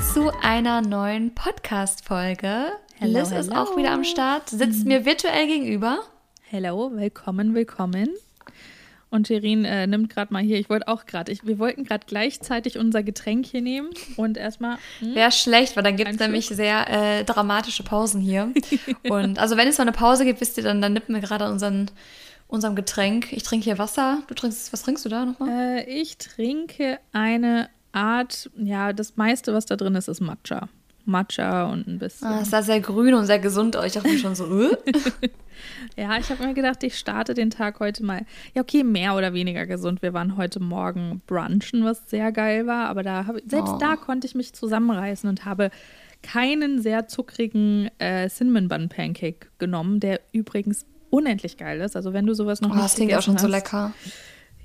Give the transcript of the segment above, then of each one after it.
zu einer neuen Podcast-Folge. Liz ist auch wieder am Start, sitzt mir virtuell gegenüber. Hello, willkommen, willkommen. Und Shirin äh, nimmt gerade mal hier, ich wollte auch gerade, wir wollten gerade gleichzeitig unser Getränk hier nehmen und erstmal. Hm, Wäre schlecht, weil dann gibt es nämlich sehr äh, dramatische Pausen hier. und also wenn es mal eine Pause gibt, wisst ihr, dann, dann nippen wir gerade unseren, unserem Getränk. Ich trinke hier Wasser. Du trinkst, was trinkst du da nochmal? Äh, ich trinke eine Art, ja, das meiste, was da drin ist, ist Matcha. Matcha und ein bisschen. Ah, ist da sehr grün und sehr gesund. Ich dachte mir schon so, äh? Ja, ich habe mir gedacht, ich starte den Tag heute mal. Ja, okay, mehr oder weniger gesund. Wir waren heute Morgen brunchen, was sehr geil war. Aber da hab, selbst oh. da konnte ich mich zusammenreißen und habe keinen sehr zuckrigen äh, Cinnamon Bun Pancake genommen, der übrigens unendlich geil ist. Also wenn du sowas noch oh, nicht das klingt auch schon hast, so lecker.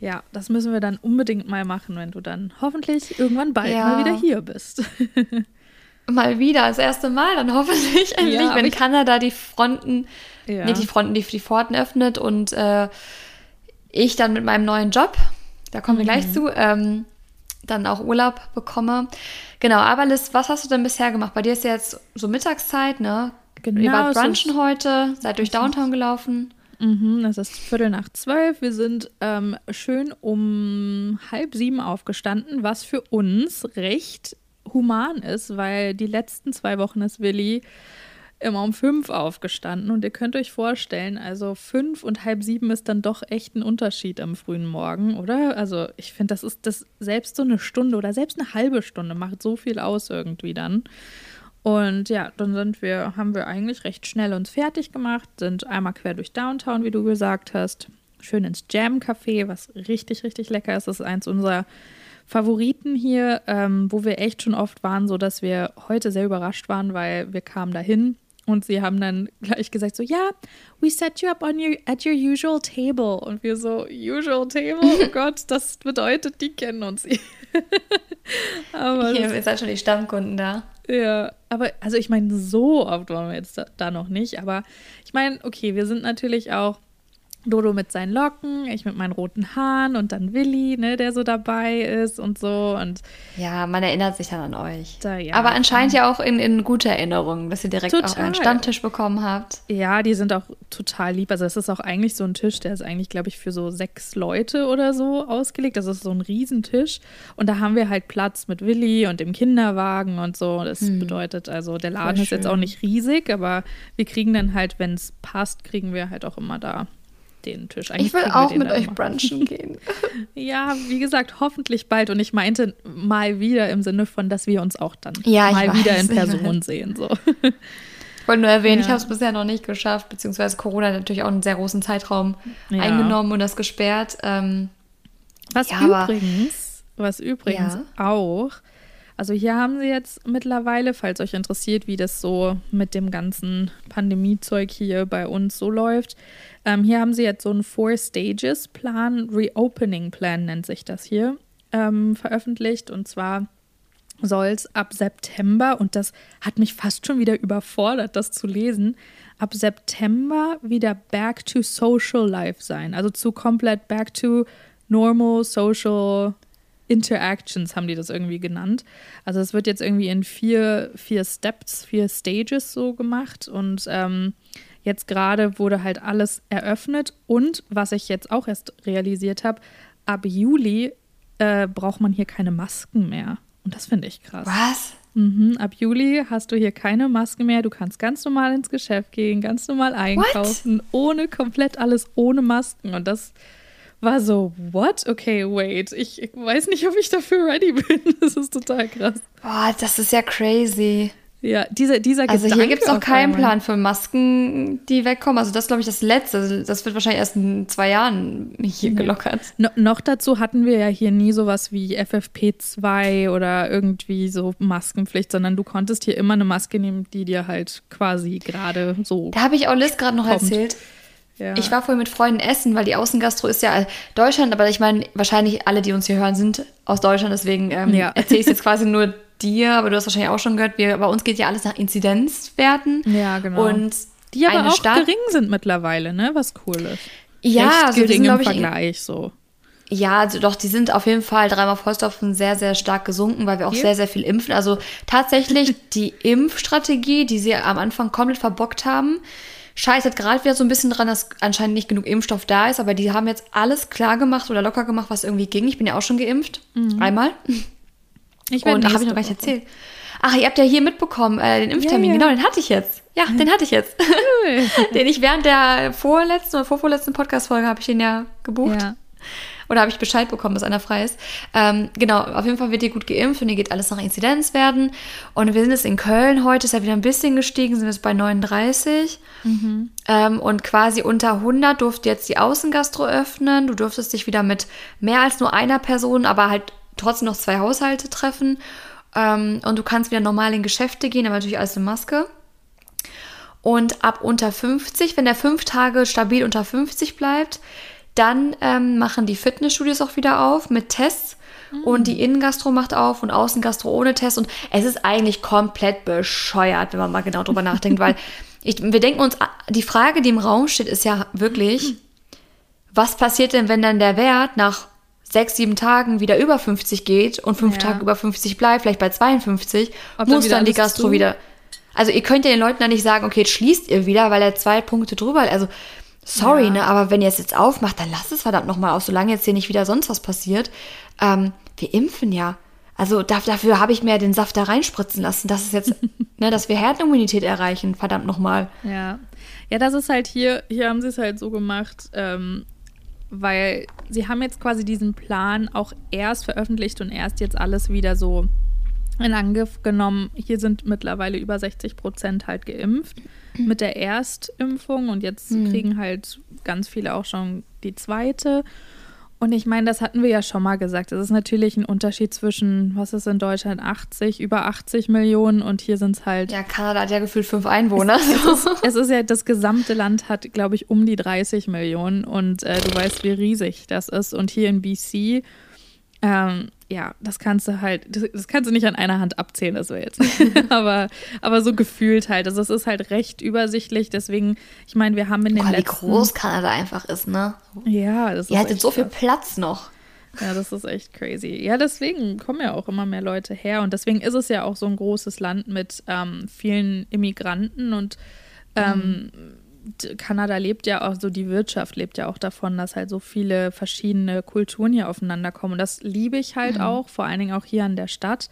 Ja, das müssen wir dann unbedingt mal machen, wenn du dann hoffentlich irgendwann bald ja. mal wieder hier bist. mal wieder, das erste Mal dann hoffentlich endlich, ja, wenn Kanada die Fronten, ja. nee, die Fronten, die, die Pforten öffnet und äh, ich dann mit meinem neuen Job, da kommen wir gleich mhm. zu, ähm, dann auch Urlaub bekomme. Genau, aber Liz, was hast du denn bisher gemacht? Bei dir ist ja jetzt so Mittagszeit, ne? Genau. Ihr wart brunchen heute, seid durch Downtown gelaufen. Mhm, es ist Viertel nach zwölf. Wir sind ähm, schön um halb sieben aufgestanden, was für uns recht human ist, weil die letzten zwei Wochen ist Willi immer um fünf aufgestanden und ihr könnt euch vorstellen, also fünf und halb sieben ist dann doch echt ein Unterschied am frühen Morgen, oder? Also ich finde, das ist das selbst so eine Stunde oder selbst eine halbe Stunde macht so viel aus irgendwie dann. Und ja, dann sind wir, haben wir eigentlich recht schnell uns fertig gemacht, sind einmal quer durch Downtown, wie du gesagt hast, schön ins Jam Café, was richtig, richtig lecker ist. Das ist eins unserer Favoriten hier, ähm, wo wir echt schon oft waren, so dass wir heute sehr überrascht waren, weil wir kamen dahin und sie haben dann gleich gesagt so, ja, we set you up on your, at your usual table. Und wir so, usual table? Oh Gott, das bedeutet, die kennen uns. Aber Hier, ihr seid schon die Stammkunden da. Ja, aber also ich meine, so oft waren wir jetzt da, da noch nicht. Aber ich meine, okay, wir sind natürlich auch Dodo mit seinen Locken, ich mit meinen roten Haaren und dann Willi, ne, der so dabei ist und so. Und ja, man erinnert sich dann an euch. Da, ja. Aber anscheinend ja auch in, in gute Erinnerungen, dass ihr direkt total. auch einen Stammtisch bekommen habt. Ja, die sind auch total lieb. Also es ist auch eigentlich so ein Tisch, der ist eigentlich, glaube ich, für so sechs Leute oder so ausgelegt. Das ist so ein Riesentisch. Und da haben wir halt Platz mit Willi und dem Kinderwagen und so. Das hm. bedeutet also, der Laden ist jetzt auch nicht riesig, aber wir kriegen dann halt, wenn es passt, kriegen wir halt auch immer da den Tisch. Eigentlich ich will auch mit euch brunchen gehen. ja, wie gesagt, hoffentlich bald. Und ich meinte mal wieder im Sinne von, dass wir uns auch dann ja, mal weiß. wieder in Person sehen. So. Ich wollte nur erwähnen, ja. ich habe es bisher noch nicht geschafft, beziehungsweise Corona hat natürlich auch einen sehr großen Zeitraum ja. eingenommen und das gesperrt. Ähm, was übrigens, was übrigens auch also hier haben sie jetzt mittlerweile, falls euch interessiert, wie das so mit dem ganzen Pandemiezeug hier bei uns so läuft, ähm, hier haben sie jetzt so einen Four-Stages-Plan, Reopening-Plan nennt sich das hier, ähm, veröffentlicht. Und zwar soll es ab September, und das hat mich fast schon wieder überfordert, das zu lesen, ab September wieder back to social life sein. Also zu komplett back to normal social Interactions haben die das irgendwie genannt. Also es wird jetzt irgendwie in vier, vier Steps, vier Stages so gemacht und ähm, jetzt gerade wurde halt alles eröffnet und was ich jetzt auch erst realisiert habe, ab Juli äh, braucht man hier keine Masken mehr. Und das finde ich krass. Was? Mhm, ab Juli hast du hier keine Maske mehr. Du kannst ganz normal ins Geschäft gehen, ganz normal einkaufen, What? ohne komplett alles ohne Masken. Und das war so, what? Okay, wait. Ich, ich weiß nicht, ob ich dafür ready bin. Das ist total krass. Boah, das ist ja crazy. Ja, dieser, dieser Also Gedanke hier gibt es auch keinen Plan für Masken, die wegkommen. Also das ist, glaube ich, das Letzte. Also das wird wahrscheinlich erst in zwei Jahren hier ja. gelockert. No, noch dazu hatten wir ja hier nie sowas wie FFP2 oder irgendwie so Maskenpflicht, sondern du konntest hier immer eine Maske nehmen, die dir halt quasi gerade so Da habe ich auch Liz gerade noch kommt. erzählt. Ja. Ich war vorhin mit Freunden essen, weil die Außengastro ist ja Deutschland, aber ich meine, wahrscheinlich alle, die uns hier hören, sind aus Deutschland, deswegen ähm, ja. erzähle ich es jetzt quasi nur dir, aber du hast wahrscheinlich auch schon gehört, wir, bei uns geht ja alles nach Inzidenzwerten. Ja, genau. Und die aber auch Stadt, gering sind mittlerweile, ne? Was cool ist. Ja, Recht also gering im Vergleich so. Ja, also doch, die sind auf jeden Fall dreimal Vollstopfen sehr, sehr stark gesunken, weil wir auch Hier? sehr, sehr viel impfen. Also tatsächlich die Impfstrategie, die sie am Anfang komplett verbockt haben, scheitert gerade wieder so ein bisschen dran, dass anscheinend nicht genug Impfstoff da ist, aber die haben jetzt alles klar gemacht oder locker gemacht, was irgendwie ging. Ich bin ja auch schon geimpft. Mhm. Einmal. Ich Und da habe ich noch gar nicht erzählt. Ach, ihr habt ja hier mitbekommen, äh, den Impftermin, ja, ja. genau, den hatte ich jetzt. Ja, den hatte ich jetzt. Den ich während der vorletzten oder vorvorletzten Podcast-Folge habe ich den ja gebucht. Ja. Oder habe ich Bescheid bekommen, dass einer frei ist. Ähm, genau, auf jeden Fall wird ihr gut geimpft und ihr geht alles nach Inzidenzwerten. Und wir sind jetzt in Köln heute, ist ja wieder ein bisschen gestiegen, sind wir jetzt bei 39. Mhm. Ähm, und quasi unter 100 durfte jetzt die Außengastro öffnen. Du durftest dich wieder mit mehr als nur einer Person, aber halt trotzdem noch zwei Haushalte treffen. Ähm, und du kannst wieder normal in Geschäfte gehen, aber natürlich alles in Maske. Und ab unter 50, wenn der fünf Tage stabil unter 50 bleibt, dann ähm, machen die Fitnessstudios auch wieder auf mit Tests. Mhm. Und die Innengastro macht auf und Außengastro ohne Test. Und es ist eigentlich komplett bescheuert, wenn man mal genau drüber nachdenkt, weil ich, wir denken uns, die Frage, die im Raum steht, ist ja wirklich, was passiert denn, wenn dann der Wert nach sechs, sieben Tagen wieder über 50 geht und fünf ja. Tage über 50 bleibt, vielleicht bei 52, Ob muss dann, dann die Gastro wieder. Also ihr könnt ja den Leuten dann nicht sagen, okay, jetzt schließt ihr wieder, weil er zwei Punkte drüber, also sorry, ja. ne, aber wenn ihr es jetzt aufmacht, dann lasst es verdammt nochmal auf, solange jetzt hier nicht wieder sonst was passiert. Ähm, wir impfen ja. Also dafür habe ich mir den Saft da reinspritzen lassen, dass es jetzt, ne, dass wir Herdenimmunität erreichen, verdammt nochmal. Ja. Ja, das ist halt hier, hier haben sie es halt so gemacht, ähm, weil sie haben jetzt quasi diesen Plan auch erst veröffentlicht und erst jetzt alles wieder so in Angriff genommen. Hier sind mittlerweile über 60 Prozent halt geimpft mit der Erstimpfung und jetzt mhm. kriegen halt ganz viele auch schon die zweite. Und ich meine, das hatten wir ja schon mal gesagt. Es ist natürlich ein Unterschied zwischen, was ist in Deutschland, 80, über 80 Millionen und hier sind es halt. Ja, Kanada hat ja gefühlt fünf Einwohner. Es, es, ist, es ist, ja, das gesamte Land hat, glaube ich, um die 30 Millionen und äh, du weißt, wie riesig das ist. Und hier in BC ähm, ja, das kannst du halt, das, kannst du nicht an einer Hand abzählen, das wäre jetzt. aber, aber so gefühlt halt. Also es ist halt recht übersichtlich. Deswegen, ich meine, wir haben in den Boah, letzten... Wie groß Kanada einfach ist, ne? Ja, das ist Ihr hattet so viel Platz noch. Ja, das ist echt crazy. Ja, deswegen kommen ja auch immer mehr Leute her. Und deswegen ist es ja auch so ein großes Land mit ähm, vielen Immigranten und ähm, mhm Kanada lebt ja auch so, die Wirtschaft lebt ja auch davon, dass halt so viele verschiedene Kulturen hier aufeinander kommen. Und das liebe ich halt mhm. auch, vor allen Dingen auch hier an der Stadt.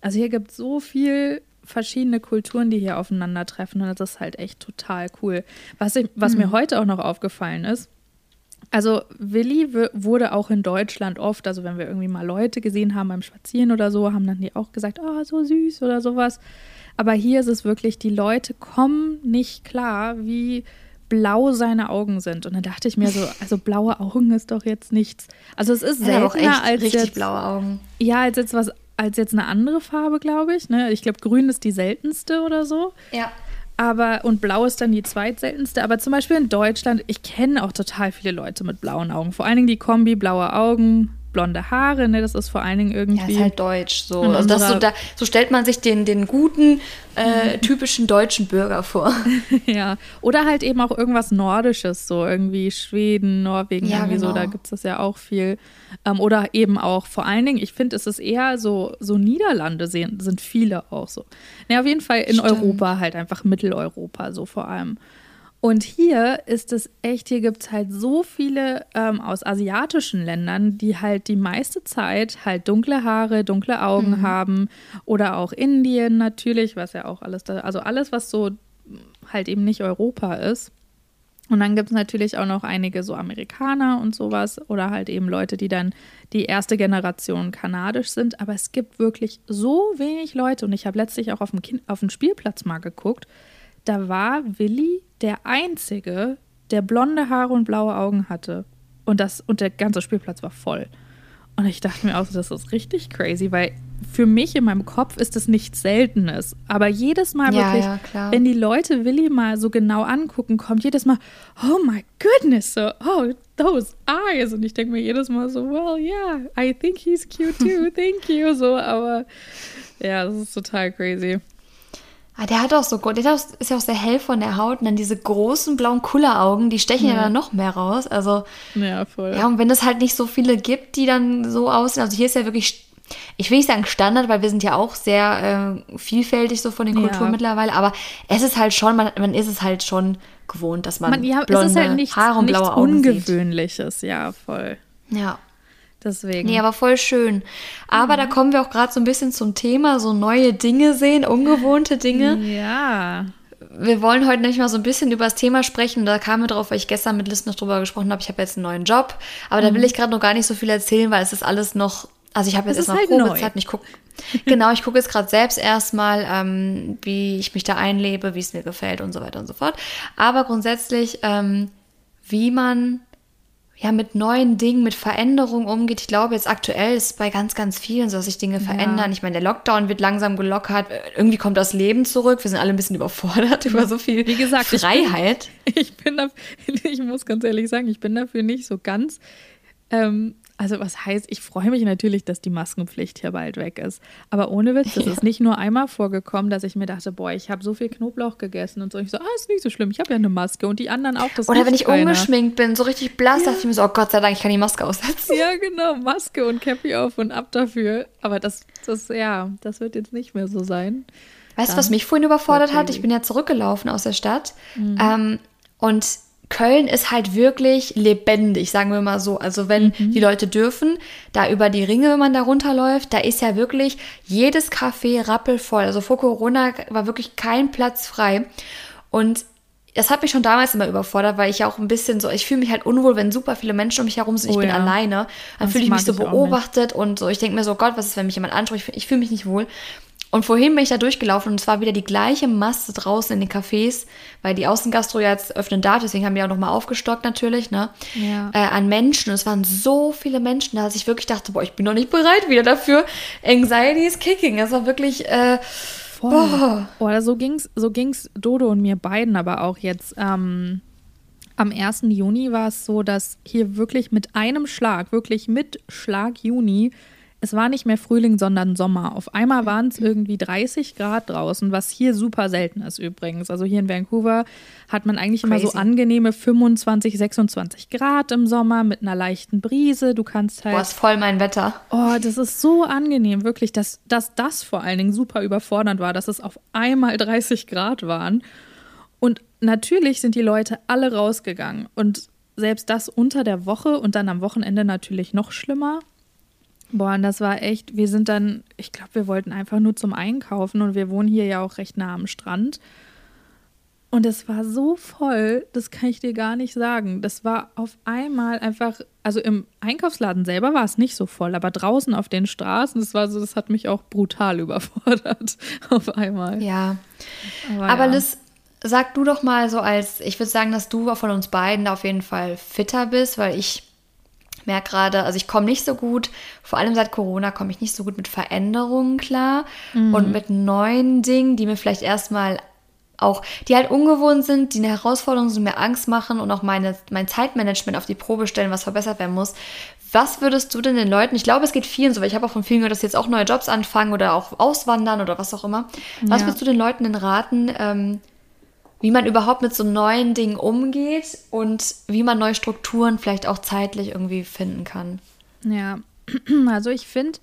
Also hier gibt es so viel verschiedene Kulturen, die hier aufeinandertreffen und das ist halt echt total cool. Was, ich, was mhm. mir heute auch noch aufgefallen ist, also Willi wurde auch in Deutschland oft, also wenn wir irgendwie mal Leute gesehen haben beim Spazieren oder so, haben dann die auch gesagt, oh, so süß oder sowas. Aber hier ist es wirklich, die Leute kommen nicht klar, wie blau seine Augen sind. Und dann dachte ich mir so, also blaue Augen ist doch jetzt nichts. Also es ist seltener ja, als richtig jetzt, blaue Augen. Ja, als jetzt was als jetzt eine andere Farbe, glaube ich. Ne? Ich glaube, grün ist die seltenste oder so. Ja. Aber, und blau ist dann die zweitseltenste. Aber zum Beispiel in Deutschland, ich kenne auch total viele Leute mit blauen Augen. Vor allen Dingen die Kombi, blaue Augen, blonde Haare, ne? Das ist vor allen Dingen irgendwie. Ja, ist halt deutsch. So, also das so, da, so stellt man sich den, den guten, äh, typischen deutschen Bürger vor. ja. Oder halt eben auch irgendwas Nordisches, so irgendwie Schweden, Norwegen, ja, irgendwie genau. so, da gibt es das ja auch viel. Ähm, oder eben auch vor allen Dingen, ich finde, es ist eher so, so Niederlande sehen, sind viele auch so. Ne, auf jeden Fall in Stimmt. Europa, halt einfach Mitteleuropa, so vor allem. Und hier ist es echt, hier gibt es halt so viele ähm, aus asiatischen Ländern, die halt die meiste Zeit halt dunkle Haare, dunkle Augen mhm. haben. Oder auch Indien natürlich, was ja auch alles da, also alles, was so halt eben nicht Europa ist. Und dann gibt es natürlich auch noch einige so Amerikaner und sowas oder halt eben Leute, die dann die erste Generation kanadisch sind. Aber es gibt wirklich so wenig Leute und ich habe letztlich auch auf dem, kind, auf dem Spielplatz mal geguckt da war Willi der Einzige, der blonde Haare und blaue Augen hatte. Und, das, und der ganze Spielplatz war voll. Und ich dachte mir auch, das ist richtig crazy, weil für mich in meinem Kopf ist das nichts Seltenes. Aber jedes Mal ja, wirklich, ja, wenn die Leute Willi mal so genau angucken, kommt jedes Mal, oh my goodness, so, oh, those eyes. Und ich denke mir jedes Mal so, well, yeah, I think he's cute too, thank you. So, aber ja, das ist total crazy. Ah, der hat auch so, der ist ja auch sehr hell von der Haut und dann diese großen blauen Kulleraugen, die stechen ja. ja dann noch mehr raus. Also, ja, voll. Ja, und wenn es halt nicht so viele gibt, die dann so aussehen, also hier ist ja wirklich, ich will nicht sagen Standard, weil wir sind ja auch sehr äh, vielfältig so von den Kulturen ja. mittlerweile, aber es ist halt schon, man, man ist es halt schon gewohnt, dass man, man ja, blonde es ist halt nichts, Haare und blaue Augen Ungewöhnliches, sieht. ja, voll. Ja. Deswegen. Nee, aber voll schön. Aber mhm. da kommen wir auch gerade so ein bisschen zum Thema, so neue Dinge sehen, ungewohnte Dinge. Ja. Wir wollen heute nämlich mal so ein bisschen über das Thema sprechen. Da kam mir drauf, weil ich gestern mit Liz noch drüber gesprochen habe. Ich habe jetzt einen neuen Job. Aber mhm. da will ich gerade noch gar nicht so viel erzählen, weil es ist alles noch. Also ich habe jetzt erstmal halt Probezeit ich gucke. genau, ich gucke jetzt gerade selbst erstmal, ähm, wie ich mich da einlebe, wie es mir gefällt und so weiter und so fort. Aber grundsätzlich, ähm, wie man ja, mit neuen Dingen, mit Veränderungen umgeht. Ich glaube, jetzt aktuell ist bei ganz, ganz vielen so, dass sich Dinge verändern. Ja. Ich meine, der Lockdown wird langsam gelockert. Irgendwie kommt das Leben zurück. Wir sind alle ein bisschen überfordert über so viel Wie gesagt, Freiheit. Ich bin, ich bin dafür, ich muss ganz ehrlich sagen, ich bin dafür nicht so ganz ähm, also was heißt, ich freue mich natürlich, dass die Maskenpflicht hier bald weg ist. Aber ohne Witz, das ja. ist nicht nur einmal vorgekommen, dass ich mir dachte, boah, ich habe so viel Knoblauch gegessen und so. Ich so, ah, ist nicht so schlimm, ich habe ja eine Maske und die anderen auch. Das Oder wenn ich keiner. ungeschminkt bin, so richtig blass, ja. dachte ich mir so, oh Gott sei Dank, ich kann die Maske aussetzen. Ja, genau, Maske und Cappy auf und ab dafür. Aber das, das, ja, das wird jetzt nicht mehr so sein. Weißt du, was mich vorhin überfordert hat? Ich bin ja zurückgelaufen aus der Stadt mhm. ähm, und Köln ist halt wirklich lebendig, sagen wir mal so. Also wenn mhm. die Leute dürfen, da über die Ringe, wenn man da runterläuft, da ist ja wirklich jedes Café rappelvoll. Also vor Corona war wirklich kein Platz frei. Und das hat mich schon damals immer überfordert, weil ich ja auch ein bisschen so, ich fühle mich halt unwohl, wenn super viele Menschen um mich herum sind, ich oh, bin ja. alleine. Dann fühle ich mich so beobachtet und so, ich denke mir so, Gott, was ist, wenn mich jemand anspricht? Ich, ich fühle mich nicht wohl. Und vorhin bin ich da durchgelaufen und es war wieder die gleiche Masse draußen in den Cafés, weil die Außengastro ja jetzt öffnen darf, deswegen haben wir auch nochmal aufgestockt natürlich, ne? Ja. Äh, an Menschen. Und es waren so viele Menschen da, dass ich wirklich dachte, boah, ich bin noch nicht bereit wieder dafür. Anxiety is kicking. Es war wirklich, äh, Voll. boah. Oder so ging's, so ging's Dodo und mir beiden aber auch jetzt. Ähm, am 1. Juni war es so, dass hier wirklich mit einem Schlag, wirklich mit Schlag Juni, es war nicht mehr Frühling, sondern Sommer. Auf einmal waren es irgendwie 30 Grad draußen, was hier super selten ist übrigens. Also hier in Vancouver hat man eigentlich Crazy. immer so angenehme 25, 26 Grad im Sommer mit einer leichten Brise. Du kannst halt. Boah, ist voll mein Wetter. Oh, das ist so angenehm, wirklich, dass, dass das vor allen Dingen super überfordernd war, dass es auf einmal 30 Grad waren. Und natürlich sind die Leute alle rausgegangen. Und selbst das unter der Woche und dann am Wochenende natürlich noch schlimmer. Boah, und das war echt, wir sind dann, ich glaube, wir wollten einfach nur zum Einkaufen und wir wohnen hier ja auch recht nah am Strand. Und es war so voll, das kann ich dir gar nicht sagen. Das war auf einmal einfach, also im Einkaufsladen selber war es nicht so voll, aber draußen auf den Straßen, das war so, das hat mich auch brutal überfordert auf einmal. Ja. Aber, aber ja. Liz, sag du doch mal so als, ich würde sagen, dass du von uns beiden auf jeden Fall fitter bist, weil ich merke gerade, also ich komme nicht so gut, vor allem seit Corona komme ich nicht so gut mit Veränderungen klar mhm. und mit neuen Dingen, die mir vielleicht erstmal auch, die halt ungewohnt sind, die eine Herausforderung sind, mir Angst machen und auch meine, mein Zeitmanagement auf die Probe stellen, was verbessert werden muss. Was würdest du denn den Leuten, ich glaube, es geht vielen so, weil ich habe auch von vielen gehört, dass jetzt auch neue Jobs anfangen oder auch auswandern oder was auch immer. Was ja. würdest du den Leuten denn raten, ähm, wie man überhaupt mit so neuen Dingen umgeht und wie man neue Strukturen vielleicht auch zeitlich irgendwie finden kann. Ja, also ich finde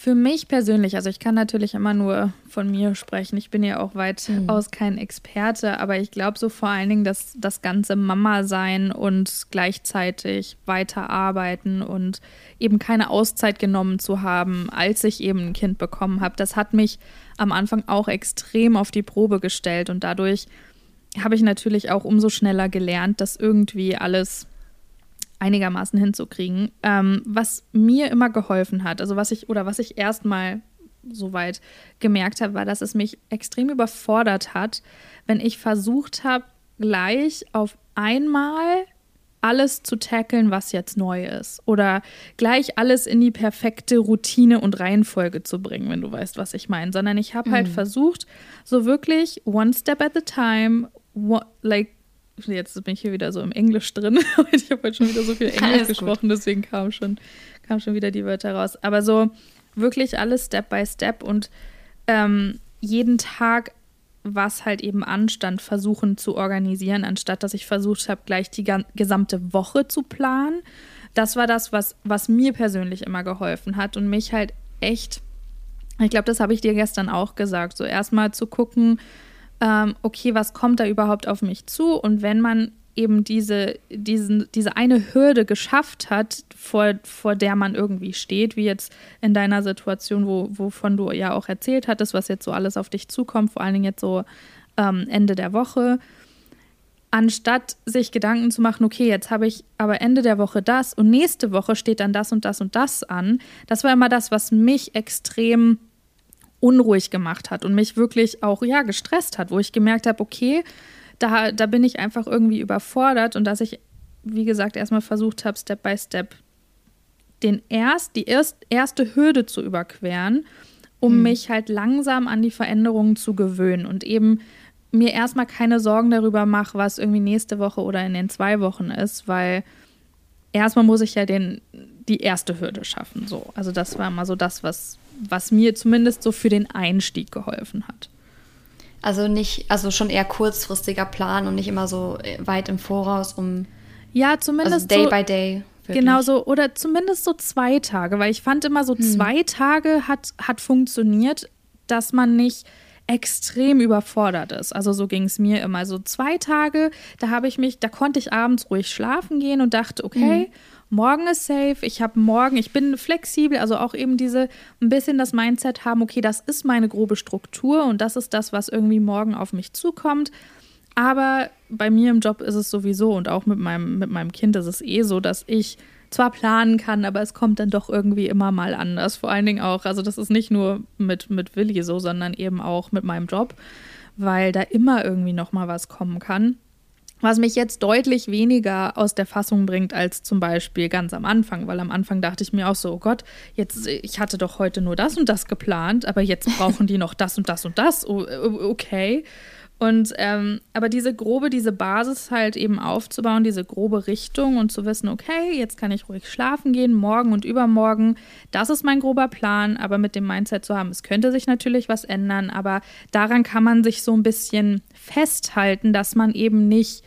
für mich persönlich, also ich kann natürlich immer nur von mir sprechen, ich bin ja auch weitaus mhm. kein Experte, aber ich glaube so vor allen Dingen, dass das ganze Mama sein und gleichzeitig weiterarbeiten und eben keine Auszeit genommen zu haben, als ich eben ein Kind bekommen habe, das hat mich am Anfang auch extrem auf die Probe gestellt und dadurch habe ich natürlich auch umso schneller gelernt, das irgendwie alles einigermaßen hinzukriegen. Ähm, was mir immer geholfen hat, also was ich oder was ich erstmal soweit gemerkt habe, war, dass es mich extrem überfordert hat, wenn ich versucht habe, gleich auf einmal alles zu tackeln, was jetzt neu ist. Oder gleich alles in die perfekte Routine und Reihenfolge zu bringen, wenn du weißt, was ich meine. Sondern ich habe halt mhm. halt versucht, so wirklich one step at a time, like, jetzt bin ich hier wieder so im Englisch drin. ich habe heute schon wieder so viel Englisch gesprochen, gut. deswegen kamen schon, kam schon wieder die Wörter raus. Aber so wirklich alles Step by Step und ähm, jeden Tag was halt eben anstand, versuchen zu organisieren, anstatt dass ich versucht habe, gleich die gesamte Woche zu planen. Das war das, was, was mir persönlich immer geholfen hat und mich halt echt, ich glaube, das habe ich dir gestern auch gesagt, so erstmal zu gucken, ähm, okay, was kommt da überhaupt auf mich zu? Und wenn man eben diese, diesen, diese eine Hürde geschafft hat, vor, vor der man irgendwie steht, wie jetzt in deiner Situation, wo, wovon du ja auch erzählt hattest, was jetzt so alles auf dich zukommt, vor allen Dingen jetzt so ähm, Ende der Woche, anstatt sich Gedanken zu machen, okay, jetzt habe ich aber Ende der Woche das und nächste Woche steht dann das und das und das an, das war immer das, was mich extrem unruhig gemacht hat und mich wirklich auch ja gestresst hat, wo ich gemerkt habe, okay, da, da bin ich einfach irgendwie überfordert und dass ich, wie gesagt, erstmal versucht habe, Step by Step den erst, die erst, erste Hürde zu überqueren, um hm. mich halt langsam an die Veränderungen zu gewöhnen und eben mir erstmal keine Sorgen darüber mache, was irgendwie nächste Woche oder in den zwei Wochen ist, weil erstmal muss ich ja den, die erste Hürde schaffen. So. Also das war immer so das, was, was mir zumindest so für den Einstieg geholfen hat. Also nicht, also schon eher kurzfristiger Plan und nicht immer so äh, weit im Voraus, um ja zumindest also day so, by day. Wirklich. Genau so oder zumindest so zwei Tage, weil ich fand immer so hm. zwei Tage hat hat funktioniert, dass man nicht extrem überfordert ist. Also so ging es mir immer. So zwei Tage, da habe ich mich, da konnte ich abends ruhig schlafen gehen und dachte, okay, mhm morgen ist safe, ich habe morgen, ich bin flexibel, also auch eben diese ein bisschen das Mindset haben, okay, das ist meine grobe Struktur und das ist das, was irgendwie morgen auf mich zukommt. Aber bei mir im Job ist es sowieso und auch mit meinem, mit meinem Kind ist es eh so, dass ich zwar planen kann, aber es kommt dann doch irgendwie immer mal anders. Vor allen Dingen auch, also das ist nicht nur mit, mit Willi so, sondern eben auch mit meinem Job, weil da immer irgendwie noch mal was kommen kann was mich jetzt deutlich weniger aus der Fassung bringt als zum Beispiel ganz am Anfang, weil am Anfang dachte ich mir auch so, oh Gott, jetzt ich hatte doch heute nur das und das geplant, aber jetzt brauchen die noch das und das und das, okay. Und ähm, aber diese grobe, diese Basis halt eben aufzubauen, diese grobe Richtung und zu wissen, okay, jetzt kann ich ruhig schlafen gehen, morgen und übermorgen, das ist mein grober Plan, aber mit dem Mindset zu haben, es könnte sich natürlich was ändern, aber daran kann man sich so ein bisschen festhalten, dass man eben nicht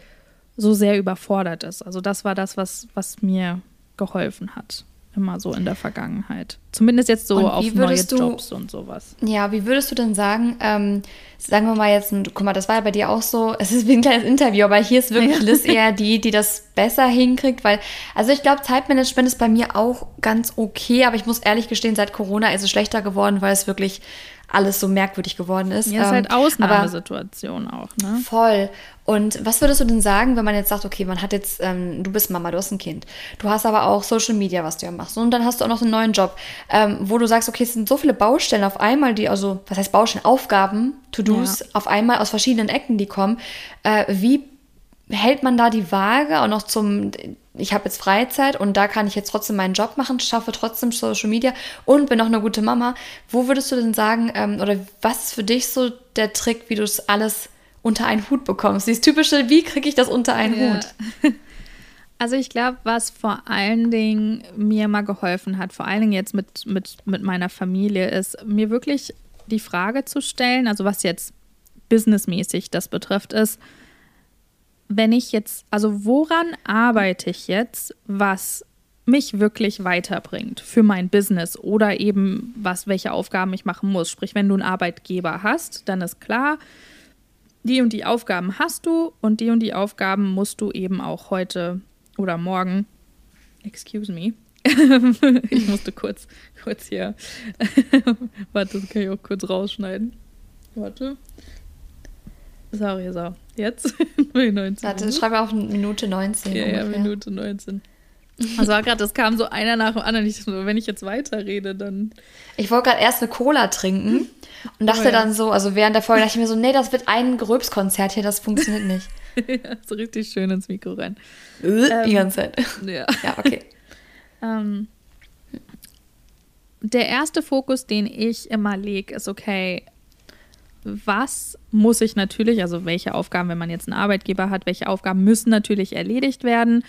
so sehr überfordert ist. Also das war das, was, was mir geholfen hat immer so in der Vergangenheit. Zumindest jetzt so auf neue du, Jobs und sowas. Ja, wie würdest du denn sagen, ähm, sagen wir mal jetzt, guck mal, das war ja bei dir auch so, es ist wie ein kleines Interview, aber hier ist wirklich ja. Liz eher die, die das besser hinkriegt, weil, also ich glaube, Zeitmanagement ist bei mir auch ganz okay, aber ich muss ehrlich gestehen, seit Corona ist es schlechter geworden, weil es wirklich alles so merkwürdig geworden ist. Ja, ist halt ähm, Ausnahmesituation auch, ne? Voll. Und was würdest du denn sagen, wenn man jetzt sagt, okay, man hat jetzt, ähm, du bist Mama, du hast ein Kind, du hast aber auch Social Media, was du ja machst, und dann hast du auch noch einen neuen Job, ähm, wo du sagst, okay, es sind so viele Baustellen auf einmal, die, also, was heißt Baustellen, Aufgaben, To-Dos ja. auf einmal aus verschiedenen Ecken, die kommen. Äh, wie hält man da die Waage auch noch zum, ich habe jetzt Freizeit und da kann ich jetzt trotzdem meinen Job machen, schaffe trotzdem Social Media und bin auch eine gute Mama. Wo würdest du denn sagen, ähm, oder was ist für dich so der Trick, wie du es alles unter einen Hut bekommst? Dieses typische, wie kriege ich das unter einen ja. Hut? Also ich glaube, was vor allen Dingen mir mal geholfen hat, vor allen Dingen jetzt mit, mit, mit meiner Familie, ist mir wirklich die Frage zu stellen, also was jetzt businessmäßig das betrifft, ist, wenn ich jetzt, also woran arbeite ich jetzt, was mich wirklich weiterbringt für mein Business oder eben was, welche Aufgaben ich machen muss. Sprich, wenn du einen Arbeitgeber hast, dann ist klar, die und die Aufgaben hast du und die und die Aufgaben musst du eben auch heute oder morgen. Excuse me. ich musste kurz, kurz hier. Warte, das kann ich auch kurz rausschneiden. Warte. Sorry, so. Jetzt? 19. Warte, schreibe auf Minute 19. Ja, ungefähr. ja, Minute 19. Also gerade, das kam so einer nach dem anderen. Ich, wenn ich jetzt weiterrede, dann. Ich wollte gerade erst eine Cola trinken und dachte oh, ja. dann so, also während der Folge dachte ich mir so, nee, das wird ein Geröbskonzert hier, das funktioniert nicht. ja, so richtig schön ins Mikro rein. Die ähm, ganze Zeit. Ja. Ja, okay. ähm, der erste Fokus, den ich immer lege, ist, okay, was muss ich natürlich, also welche Aufgaben, wenn man jetzt einen Arbeitgeber hat, welche Aufgaben müssen natürlich erledigt werden.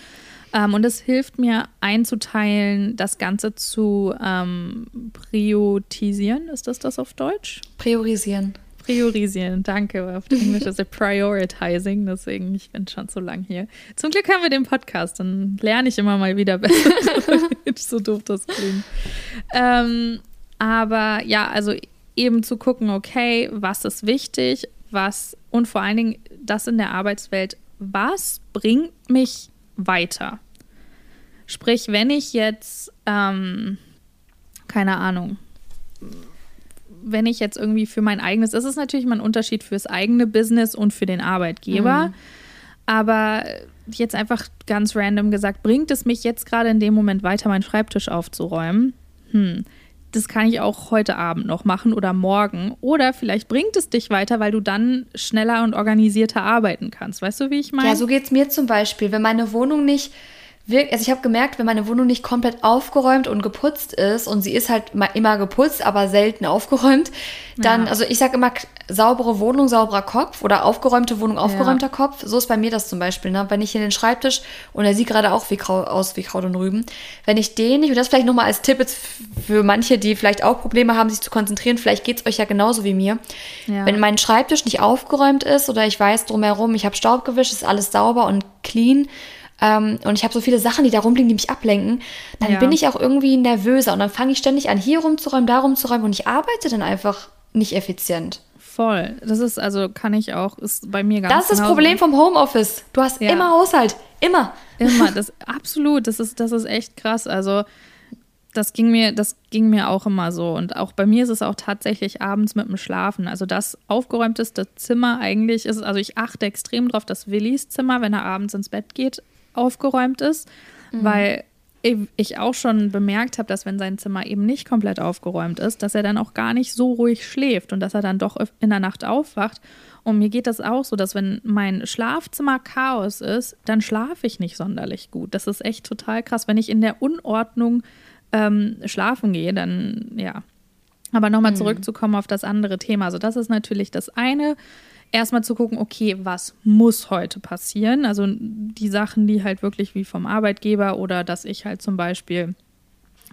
Ähm, und es hilft mir einzuteilen, das Ganze zu ähm, priorisieren. Ist das das auf Deutsch? Priorisieren. Priorisieren, danke. Auf Englisch ist es Prioritizing, deswegen, ich bin schon so lang hier. Zum Glück haben wir den Podcast, dann lerne ich immer mal wieder besser. so doof das klingt. Ähm, aber ja, also eben zu gucken, okay, was ist wichtig, was und vor allen Dingen das in der Arbeitswelt, was bringt mich weiter? Sprich, wenn ich jetzt, ähm, keine Ahnung, wenn ich jetzt irgendwie für mein eigenes, das ist natürlich mal ein Unterschied fürs eigene Business und für den Arbeitgeber. Mhm. Aber jetzt einfach ganz random gesagt, bringt es mich jetzt gerade in dem Moment weiter, meinen Schreibtisch aufzuräumen? Hm. Das kann ich auch heute Abend noch machen oder morgen. Oder vielleicht bringt es dich weiter, weil du dann schneller und organisierter arbeiten kannst. Weißt du, wie ich meine? Ja, so geht es mir zum Beispiel. Wenn meine Wohnung nicht also ich habe gemerkt, wenn meine Wohnung nicht komplett aufgeräumt und geputzt ist und sie ist halt immer geputzt, aber selten aufgeräumt, dann, ja. also ich sage immer saubere Wohnung, sauberer Kopf oder aufgeräumte Wohnung, aufgeräumter ja. Kopf. So ist bei mir das zum Beispiel. Ne? Wenn ich hier den Schreibtisch und er sieht gerade auch wie Krau aus wie Kraut und Rüben, wenn ich den nicht, und das vielleicht nochmal als Tipp jetzt für manche, die vielleicht auch Probleme haben, sich zu konzentrieren, vielleicht geht es euch ja genauso wie mir. Ja. Wenn mein Schreibtisch nicht aufgeräumt ist oder ich weiß drumherum, ich habe Staub gewischt, ist alles sauber und clean, ähm, und ich habe so viele Sachen, die da rumliegen, die mich ablenken, dann ja. bin ich auch irgendwie nervöser und dann fange ich ständig an, hier rumzuräumen, da rumzuräumen und ich arbeite dann einfach nicht effizient. Voll. Das ist also, kann ich auch, ist bei mir ganz Das ist das Problem vom Homeoffice. Du hast ja. immer Haushalt. Immer. Immer. Das, absolut. Das ist, das ist echt krass. Also, das ging mir, das ging mir auch immer so. Und auch bei mir ist es auch tatsächlich abends mit dem Schlafen. Also das aufgeräumteste Zimmer eigentlich ist, also ich achte extrem drauf, dass Willis Zimmer, wenn er abends ins Bett geht, aufgeräumt ist, mhm. weil ich auch schon bemerkt habe, dass wenn sein Zimmer eben nicht komplett aufgeräumt ist, dass er dann auch gar nicht so ruhig schläft und dass er dann doch in der Nacht aufwacht. Und mir geht das auch so, dass wenn mein Schlafzimmer Chaos ist, dann schlafe ich nicht sonderlich gut. Das ist echt total krass. Wenn ich in der Unordnung ähm, schlafen gehe, dann ja. Aber nochmal mhm. zurückzukommen auf das andere Thema. Also das ist natürlich das eine erstmal zu gucken, okay, was muss heute passieren? Also die Sachen, die halt wirklich wie vom Arbeitgeber oder dass ich halt zum Beispiel,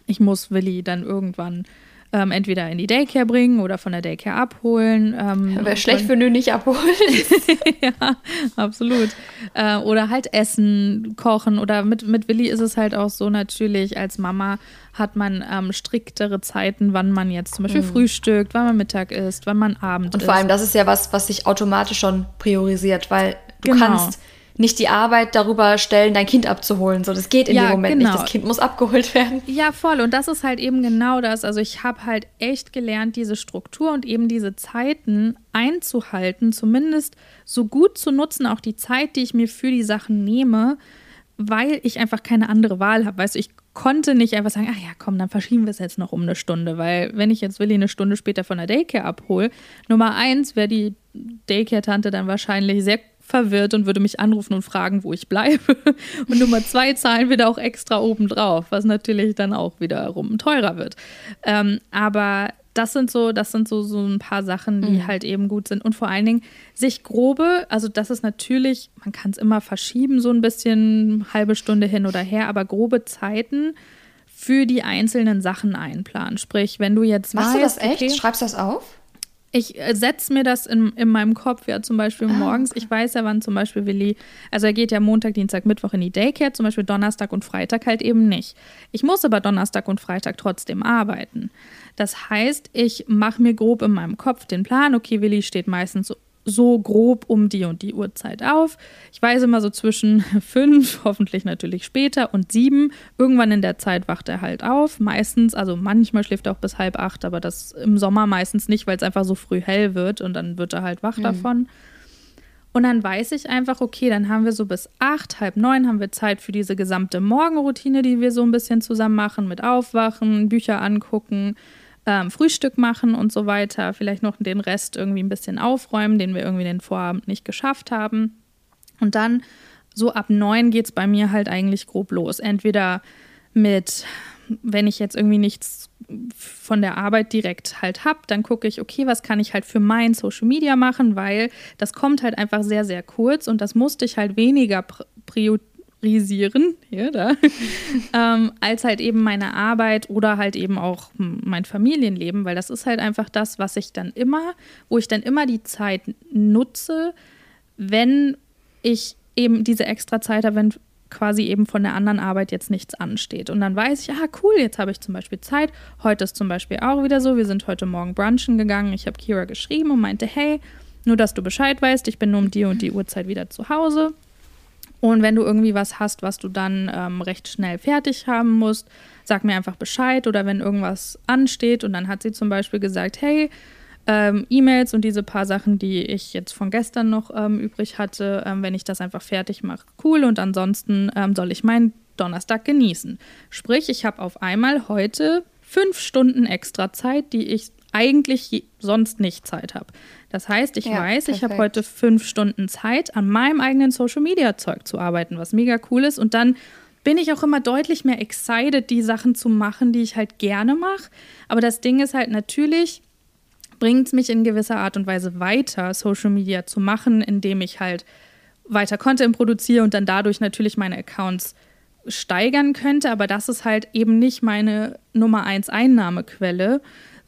ich muss Willi dann irgendwann ähm, entweder in die Daycare bringen oder von der Daycare abholen. Ähm, Wäre schlecht, wenn du nicht abholen. ja, absolut. Äh, oder halt essen, kochen. Oder mit, mit Willi ist es halt auch so natürlich, als Mama hat man ähm, striktere Zeiten, wann man jetzt zum Beispiel mhm. frühstückt, wann man Mittag isst, wann man Abend Und vor allem, das ist ja was, was sich automatisch schon priorisiert, weil du genau. kannst nicht die Arbeit darüber stellen, dein Kind abzuholen. So, das geht in ja, dem Moment genau. nicht. Das Kind muss abgeholt werden. Ja, voll. Und das ist halt eben genau das. Also ich habe halt echt gelernt, diese Struktur und eben diese Zeiten einzuhalten, zumindest so gut zu nutzen, auch die Zeit, die ich mir für die Sachen nehme, weil ich einfach keine andere Wahl habe. Weißt du, ich konnte nicht einfach sagen, ach ja, komm, dann verschieben wir es jetzt noch um eine Stunde, weil wenn ich jetzt Willi eine Stunde später von der Daycare abhole, Nummer eins wäre die Daycare-Tante dann wahrscheinlich sehr verwirrt und würde mich anrufen und fragen, wo ich bleibe. Und Nummer zwei zahlen wir da auch extra obendrauf, was natürlich dann auch wiederum teurer wird. Ähm, aber das sind so, das sind so, so ein paar Sachen, die mhm. halt eben gut sind. Und vor allen Dingen sich grobe, also das ist natürlich, man kann es immer verschieben, so ein bisschen halbe Stunde hin oder her, aber grobe Zeiten für die einzelnen Sachen einplanen. Sprich, wenn du jetzt Machst weißt, du das echt? Okay, Schreibst du das auf? Ich äh, setze mir das in, in meinem Kopf ja zum Beispiel ah, morgens. Ich weiß ja, wann zum Beispiel Willi, also er geht ja Montag, Dienstag, Mittwoch in die Daycare, zum Beispiel Donnerstag und Freitag halt eben nicht. Ich muss aber Donnerstag und Freitag trotzdem arbeiten. Das heißt, ich mache mir grob in meinem Kopf den Plan, okay, Willi steht meistens so grob um die und die Uhrzeit auf. Ich weiß immer so zwischen fünf, hoffentlich natürlich später, und sieben. Irgendwann in der Zeit wacht er halt auf. Meistens, also manchmal schläft er auch bis halb acht, aber das im Sommer meistens nicht, weil es einfach so früh hell wird und dann wird er halt wach mhm. davon. Und dann weiß ich einfach, okay, dann haben wir so bis acht, halb neun haben wir Zeit für diese gesamte Morgenroutine, die wir so ein bisschen zusammen machen, mit Aufwachen, Bücher angucken, ähm, Frühstück machen und so weiter. Vielleicht noch den Rest irgendwie ein bisschen aufräumen, den wir irgendwie den Vorabend nicht geschafft haben. Und dann so ab neun geht es bei mir halt eigentlich grob los. Entweder mit, wenn ich jetzt irgendwie nichts von der Arbeit direkt halt habe, dann gucke ich, okay, was kann ich halt für mein Social Media machen, weil das kommt halt einfach sehr, sehr kurz und das musste ich halt weniger priorisieren, hier, da, ähm, als halt eben meine Arbeit oder halt eben auch mein Familienleben, weil das ist halt einfach das, was ich dann immer, wo ich dann immer die Zeit nutze, wenn ich eben diese extra Zeit habe, wenn quasi eben von der anderen Arbeit jetzt nichts ansteht. Und dann weiß ich, ah cool, jetzt habe ich zum Beispiel Zeit. Heute ist zum Beispiel auch wieder so, wir sind heute Morgen brunchen gegangen. Ich habe Kira geschrieben und meinte, hey, nur dass du Bescheid weißt, ich bin nur um die und die Uhrzeit wieder zu Hause. Und wenn du irgendwie was hast, was du dann ähm, recht schnell fertig haben musst, sag mir einfach Bescheid. Oder wenn irgendwas ansteht und dann hat sie zum Beispiel gesagt, hey, ähm, E-Mails und diese paar Sachen, die ich jetzt von gestern noch ähm, übrig hatte, ähm, wenn ich das einfach fertig mache, cool. Und ansonsten ähm, soll ich meinen Donnerstag genießen. Sprich, ich habe auf einmal heute fünf Stunden extra Zeit, die ich eigentlich sonst nicht Zeit habe. Das heißt, ich ja, weiß, perfekt. ich habe heute fünf Stunden Zeit, an meinem eigenen Social-Media-Zeug zu arbeiten, was mega cool ist. Und dann bin ich auch immer deutlich mehr excited, die Sachen zu machen, die ich halt gerne mache. Aber das Ding ist halt natürlich, bringt es mich in gewisser Art und Weise weiter, Social Media zu machen, indem ich halt weiter Content produziere und dann dadurch natürlich meine Accounts steigern könnte. Aber das ist halt eben nicht meine Nummer eins Einnahmequelle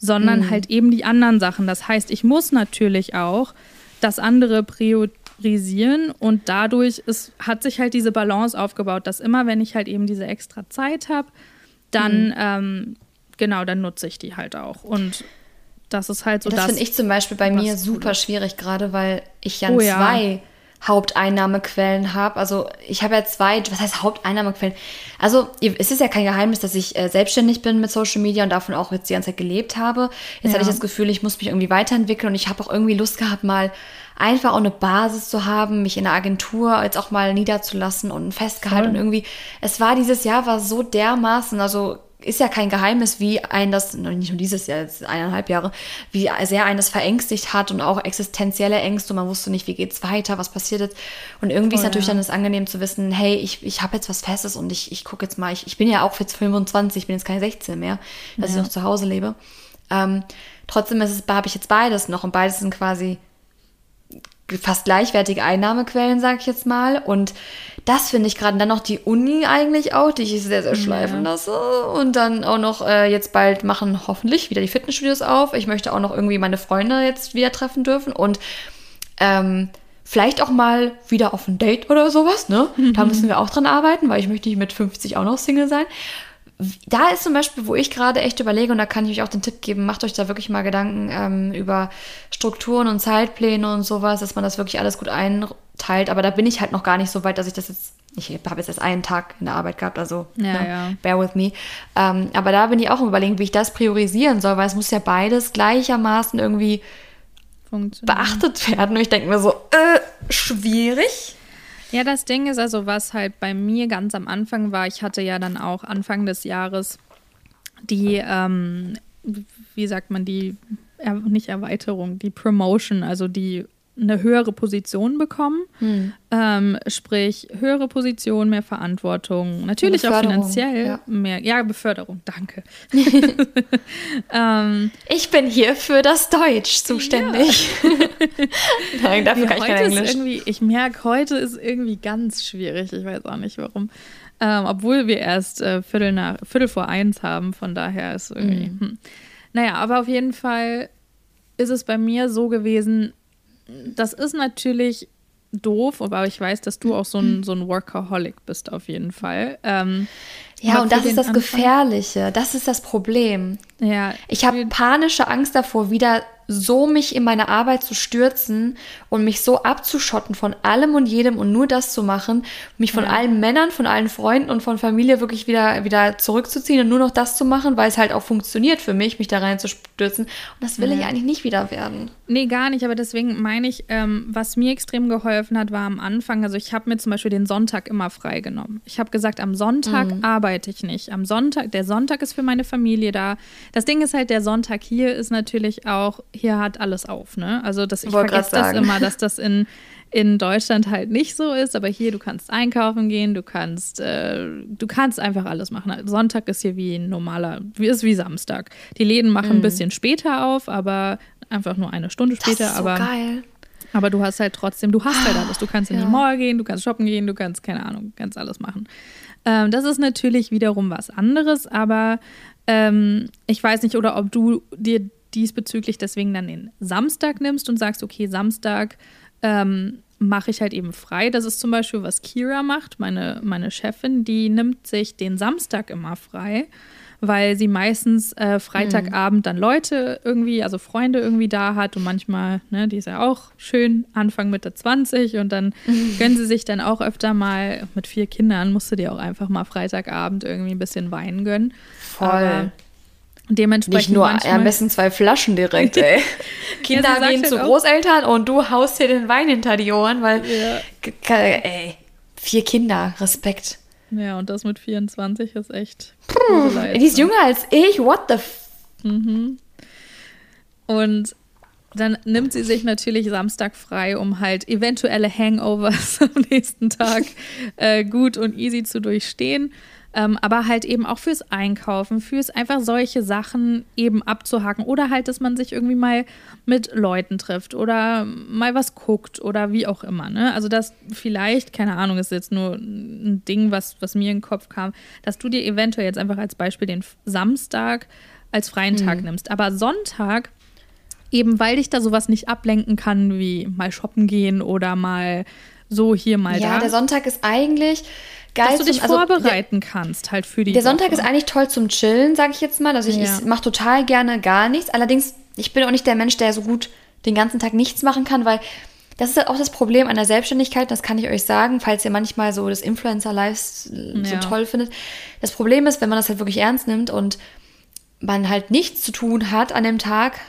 sondern mhm. halt eben die anderen Sachen. Das heißt, ich muss natürlich auch das andere priorisieren und dadurch ist, hat sich halt diese Balance aufgebaut, dass immer, wenn ich halt eben diese extra Zeit habe, dann, mhm. ähm, genau, dann nutze ich die halt auch. Und das ist halt so das. Das finde ich zum Beispiel bei mir super schwierig, gerade weil ich ja oh, zwei ja. Haupteinnahmequellen habe. Also ich habe ja zwei, was heißt Haupteinnahmequellen? Also es ist ja kein Geheimnis, dass ich äh, selbstständig bin mit Social Media und davon auch jetzt die ganze Zeit gelebt habe. Jetzt ja. hatte ich das Gefühl, ich muss mich irgendwie weiterentwickeln und ich habe auch irgendwie Lust gehabt, mal einfach auch eine Basis zu haben, mich in der Agentur jetzt auch mal niederzulassen und ein Festgehalt und irgendwie, es war dieses Jahr war so dermaßen, also ist ja kein Geheimnis, wie ein das, nicht nur dieses Jahr, jetzt eineinhalb Jahre, wie sehr ein das verängstigt hat und auch existenzielle Ängste und man wusste nicht, wie geht's weiter, was passiert jetzt. Und irgendwie oh, ist natürlich ja. dann das angenehm zu wissen, hey, ich, ich habe jetzt was Festes und ich, ich gucke jetzt mal, ich, ich bin ja auch jetzt 25, ich bin jetzt keine 16 mehr, dass ja. ich noch zu Hause lebe. Ähm, trotzdem ist es, habe ich jetzt beides noch und beides sind quasi fast gleichwertige Einnahmequellen, sage ich jetzt mal. Und das finde ich gerade dann noch die Uni eigentlich auch, die ich sehr, sehr schleifen ja. lasse. Und dann auch noch äh, jetzt bald machen hoffentlich wieder die Fitnessstudios auf. Ich möchte auch noch irgendwie meine Freunde jetzt wieder treffen dürfen und ähm, vielleicht auch mal wieder auf ein Date oder sowas. Ne? Mhm. Da müssen wir auch dran arbeiten, weil ich möchte nicht mit 50 auch noch Single sein da ist zum Beispiel, wo ich gerade echt überlege, und da kann ich euch auch den Tipp geben, macht euch da wirklich mal Gedanken ähm, über Strukturen und Zeitpläne und sowas, dass man das wirklich alles gut einteilt. Aber da bin ich halt noch gar nicht so weit, dass ich das jetzt, ich habe jetzt erst einen Tag in der Arbeit gehabt, also ja, ne, ja. bear with me. Ähm, aber da bin ich auch überlegen, wie ich das priorisieren soll, weil es muss ja beides gleichermaßen irgendwie beachtet werden. Und ich denke mir so, äh, schwierig. Ja, das Ding ist also, was halt bei mir ganz am Anfang war, ich hatte ja dann auch Anfang des Jahres die, ähm, wie sagt man, die, nicht Erweiterung, die Promotion, also die eine höhere Position bekommen. Hm. Ähm, sprich, höhere Position, mehr Verantwortung. Natürlich auch finanziell ja. mehr. Ja, Beförderung, danke. ähm, ich bin hier für das Deutsch zuständig. Ja. Nein, dafür kann ich kein Englisch. Ich merke, heute ist irgendwie ganz schwierig. Ich weiß auch nicht warum. Ähm, obwohl wir erst äh, Viertel, nach, Viertel vor eins haben, von daher ist irgendwie. Mhm. Hm. Naja, aber auf jeden Fall ist es bei mir so gewesen, das ist natürlich doof, aber ich weiß, dass du auch so ein, so ein Workaholic bist auf jeden Fall. Ähm, ja, und das ist das Anfang Gefährliche. Das ist das Problem. Ja. Ich habe panische Angst davor, wieder so mich in meine Arbeit zu stürzen und mich so abzuschotten von allem und jedem und nur das zu machen, mich von ja. allen Männern, von allen Freunden und von Familie wirklich wieder, wieder zurückzuziehen und nur noch das zu machen, weil es halt auch funktioniert für mich, mich da reinzustürzen. Und das will ja. ich eigentlich nicht wieder werden. Nee, gar nicht. Aber deswegen meine ich, ähm, was mir extrem geholfen hat, war am Anfang, also ich habe mir zum Beispiel den Sonntag immer freigenommen. Ich habe gesagt, am Sonntag mhm. arbeite ich nicht. Am Sonntag, der Sonntag ist für meine Familie da. Das Ding ist halt, der Sonntag hier ist natürlich auch hier hat alles auf, ne? Also das, ich vergesse das immer, dass das in, in Deutschland halt nicht so ist, aber hier, du kannst einkaufen gehen, du kannst, äh, du kannst einfach alles machen. Sonntag ist hier wie ein normaler, ist wie Samstag. Die Läden machen mm. ein mhm. bisschen später auf, aber einfach nur eine Stunde später. Das ist so aber geil. Aber du hast halt trotzdem, du hast halt alles. Du kannst in ja. die Mall gehen, du kannst shoppen gehen, du kannst, keine Ahnung, kannst alles machen. Ähm, das ist natürlich wiederum was anderes, aber ähm, ich weiß nicht, oder ob du dir diesbezüglich deswegen dann den Samstag nimmst und sagst, okay, Samstag ähm, mache ich halt eben frei. Das ist zum Beispiel, was Kira macht, meine, meine Chefin, die nimmt sich den Samstag immer frei, weil sie meistens äh, Freitagabend dann Leute irgendwie, also Freunde irgendwie da hat und manchmal, ne, die ist ja auch schön Anfang Mitte 20 und dann gönnen sie sich dann auch öfter mal, mit vier Kindern musst du dir auch einfach mal Freitagabend irgendwie ein bisschen Wein gönnen. Voll. Aber Dementsprechend Nicht nur manchmal, am besten zwei Flaschen direkt, ey. Kinder ja, gehen halt zu Großeltern und du haust dir den Wein hinter die Ohren, weil, ja. ey, vier Kinder, Respekt. Ja, und das mit 24 ist echt. die ist jünger als ich, what the f. Mhm. Und dann nimmt sie sich natürlich Samstag frei, um halt eventuelle Hangovers am nächsten Tag äh, gut und easy zu durchstehen. Ähm, aber halt eben auch fürs Einkaufen, fürs einfach solche Sachen eben abzuhaken oder halt, dass man sich irgendwie mal mit Leuten trifft oder mal was guckt oder wie auch immer. Ne? Also das vielleicht, keine Ahnung, ist jetzt nur ein Ding, was, was mir in den Kopf kam, dass du dir eventuell jetzt einfach als Beispiel den Samstag als freien Tag mhm. nimmst. Aber Sonntag eben weil dich da sowas nicht ablenken kann, wie mal shoppen gehen oder mal so hier mal ja, da. Ja, der Sonntag ist eigentlich geil. Dass du dich zum, also vorbereiten der, kannst halt für die Der Sonntag Woche. ist eigentlich toll zum Chillen, sage ich jetzt mal. Also ich, ja. ich mache total gerne gar nichts. Allerdings, ich bin auch nicht der Mensch, der so gut den ganzen Tag nichts machen kann, weil das ist halt auch das Problem an der Selbstständigkeit, das kann ich euch sagen, falls ihr manchmal so das Influencer-Life ja. so toll findet. Das Problem ist, wenn man das halt wirklich ernst nimmt und man halt nichts zu tun hat an dem Tag,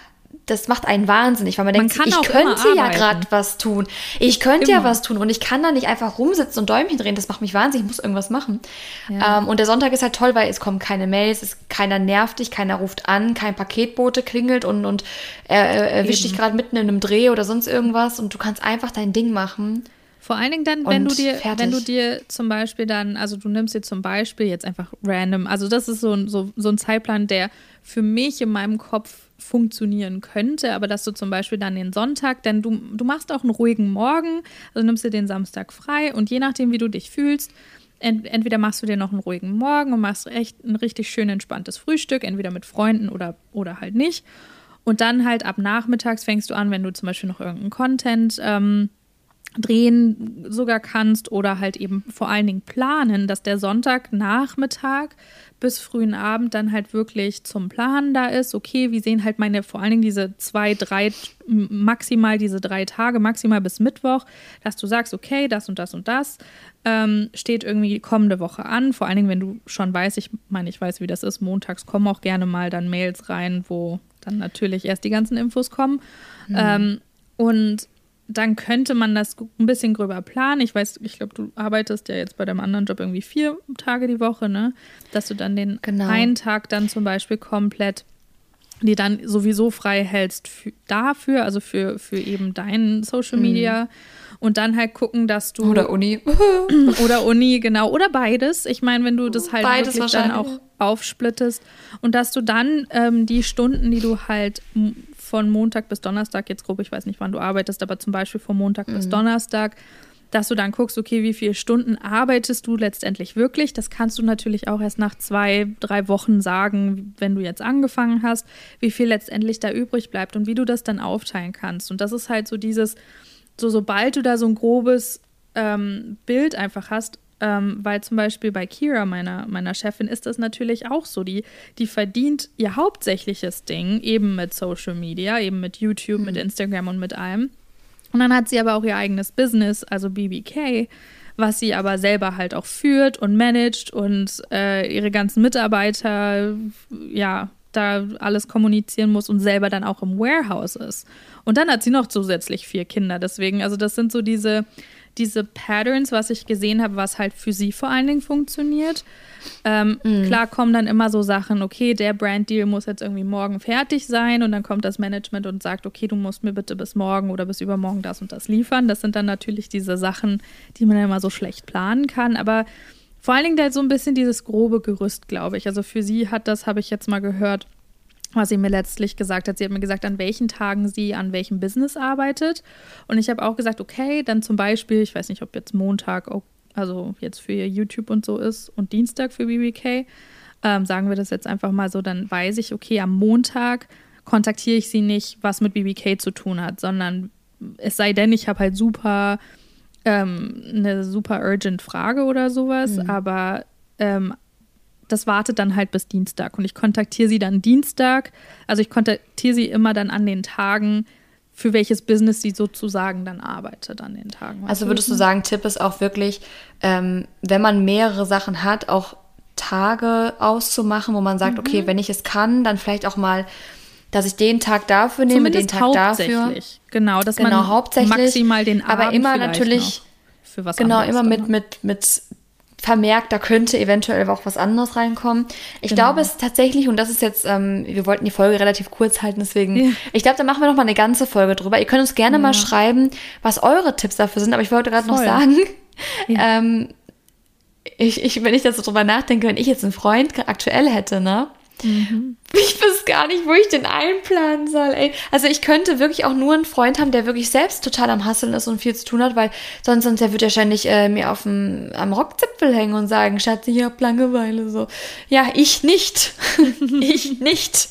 das macht einen wahnsinnig, weil man, man denkt, ich könnte ja gerade was tun. Ich könnte immer. ja was tun und ich kann da nicht einfach rumsitzen und Däumchen drehen. Das macht mich wahnsinnig. Ich muss irgendwas machen. Ja. Ähm, und der Sonntag ist halt toll, weil es kommen keine Mails, es, keiner nervt dich, keiner ruft an, kein Paketbote klingelt und, und er, er erwischt dich gerade mitten in einem Dreh oder sonst irgendwas und du kannst einfach dein Ding machen. Vor allen Dingen dann, wenn du dir, fertig. wenn du dir zum Beispiel dann, also du nimmst dir zum Beispiel jetzt einfach random, also das ist so ein, so, so ein Zeitplan, der für mich in meinem Kopf funktionieren könnte, aber dass du zum Beispiel dann den Sonntag, denn du, du machst auch einen ruhigen Morgen, also nimmst dir den Samstag frei und je nachdem, wie du dich fühlst, ent, entweder machst du dir noch einen ruhigen Morgen und machst echt ein richtig schön entspanntes Frühstück, entweder mit Freunden oder, oder halt nicht. Und dann halt ab nachmittags fängst du an, wenn du zum Beispiel noch irgendeinen Content ähm, drehen sogar kannst oder halt eben vor allen Dingen planen, dass der Sonntagnachmittag bis frühen Abend dann halt wirklich zum Planen da ist. Okay, wie sehen halt meine, vor allen Dingen diese zwei, drei, maximal diese drei Tage, maximal bis Mittwoch, dass du sagst, okay, das und das und das ähm, steht irgendwie kommende Woche an. Vor allen Dingen, wenn du schon weißt, ich meine, ich weiß, wie das ist, montags kommen auch gerne mal dann Mails rein, wo dann natürlich erst die ganzen Infos kommen. Mhm. Ähm, und dann könnte man das ein bisschen gröber planen. Ich weiß, ich glaube, du arbeitest ja jetzt bei deinem anderen Job irgendwie vier Tage die Woche, ne? Dass du dann den genau. einen Tag dann zum Beispiel komplett die dann sowieso frei hältst dafür, also für, für eben deinen Social mhm. Media. Mhm. Und dann halt gucken, dass du. Oder Uni. oder Uni, genau. Oder beides. Ich meine, wenn du das halt beides wirklich dann auch aufsplittest. Und dass du dann ähm, die Stunden, die du halt von Montag bis Donnerstag, jetzt grob, ich weiß nicht, wann du arbeitest, aber zum Beispiel von Montag mhm. bis Donnerstag, dass du dann guckst, okay, wie viele Stunden arbeitest du letztendlich wirklich. Das kannst du natürlich auch erst nach zwei, drei Wochen sagen, wenn du jetzt angefangen hast, wie viel letztendlich da übrig bleibt und wie du das dann aufteilen kannst. Und das ist halt so dieses, so sobald du da so ein grobes ähm, Bild einfach hast, ähm, weil zum Beispiel bei Kira, meiner, meiner Chefin, ist das natürlich auch so. Die, die verdient ihr hauptsächliches Ding eben mit Social Media, eben mit YouTube, mhm. mit Instagram und mit allem. Und dann hat sie aber auch ihr eigenes Business, also BBK, was sie aber selber halt auch führt und managt und äh, ihre ganzen Mitarbeiter, ja, da alles kommunizieren muss und selber dann auch im Warehouse ist. Und dann hat sie noch zusätzlich vier Kinder. Deswegen, also das sind so diese, diese Patterns, was ich gesehen habe, was halt für sie vor allen Dingen funktioniert. Ähm, mm. Klar kommen dann immer so Sachen, okay, der Brand-Deal muss jetzt irgendwie morgen fertig sein und dann kommt das Management und sagt, okay, du musst mir bitte bis morgen oder bis übermorgen das und das liefern. Das sind dann natürlich diese Sachen, die man ja immer so schlecht planen kann, aber vor allen Dingen da so ein bisschen dieses grobe Gerüst, glaube ich. Also für sie hat das, habe ich jetzt mal gehört, was sie mir letztlich gesagt hat. Sie hat mir gesagt, an welchen Tagen sie an welchem Business arbeitet. Und ich habe auch gesagt, okay, dann zum Beispiel, ich weiß nicht, ob jetzt Montag, also jetzt für YouTube und so ist und Dienstag für BBK, ähm, sagen wir das jetzt einfach mal so, dann weiß ich, okay, am Montag kontaktiere ich sie nicht, was mit BBK zu tun hat, sondern es sei denn, ich habe halt super ähm, eine super urgent Frage oder sowas, mhm. aber ähm, das wartet dann halt bis Dienstag und ich kontaktiere sie dann Dienstag. Also ich kontaktiere sie immer dann an den Tagen, für welches Business sie sozusagen dann arbeitet an den Tagen. Also würdest du sagen, Tipp ist auch wirklich, ähm, wenn man mehrere Sachen hat, auch Tage auszumachen, wo man sagt, mhm. okay, wenn ich es kann, dann vielleicht auch mal, dass ich den Tag dafür nehme, Zumindest den Tag dafür. Genau, dass genau, man hauptsächlich, maximal den Abend aber immer natürlich für was genau immer mit mit mit vermerkt, da könnte eventuell auch was anderes reinkommen. Ich genau. glaube es tatsächlich, und das ist jetzt, ähm, wir wollten die Folge relativ kurz halten, deswegen, ja. ich glaube, da machen wir noch mal eine ganze Folge drüber. Ihr könnt uns gerne ja. mal schreiben, was eure Tipps dafür sind, aber ich wollte gerade noch sagen, ja. ähm, ich, ich, wenn ich das so drüber nachdenke, wenn ich jetzt einen Freund aktuell hätte, ne? Mhm. Ich weiß gar nicht, wo ich den einplanen soll. Ey. Also ich könnte wirklich auch nur einen Freund haben, der wirklich selbst total am Hasseln ist und viel zu tun hat, weil sonst, sonst der wird wahrscheinlich äh, mir auf dem, am Rockzipfel hängen und sagen, Schatz, ich hab Langeweile. So. Ja, ich nicht. ich nicht.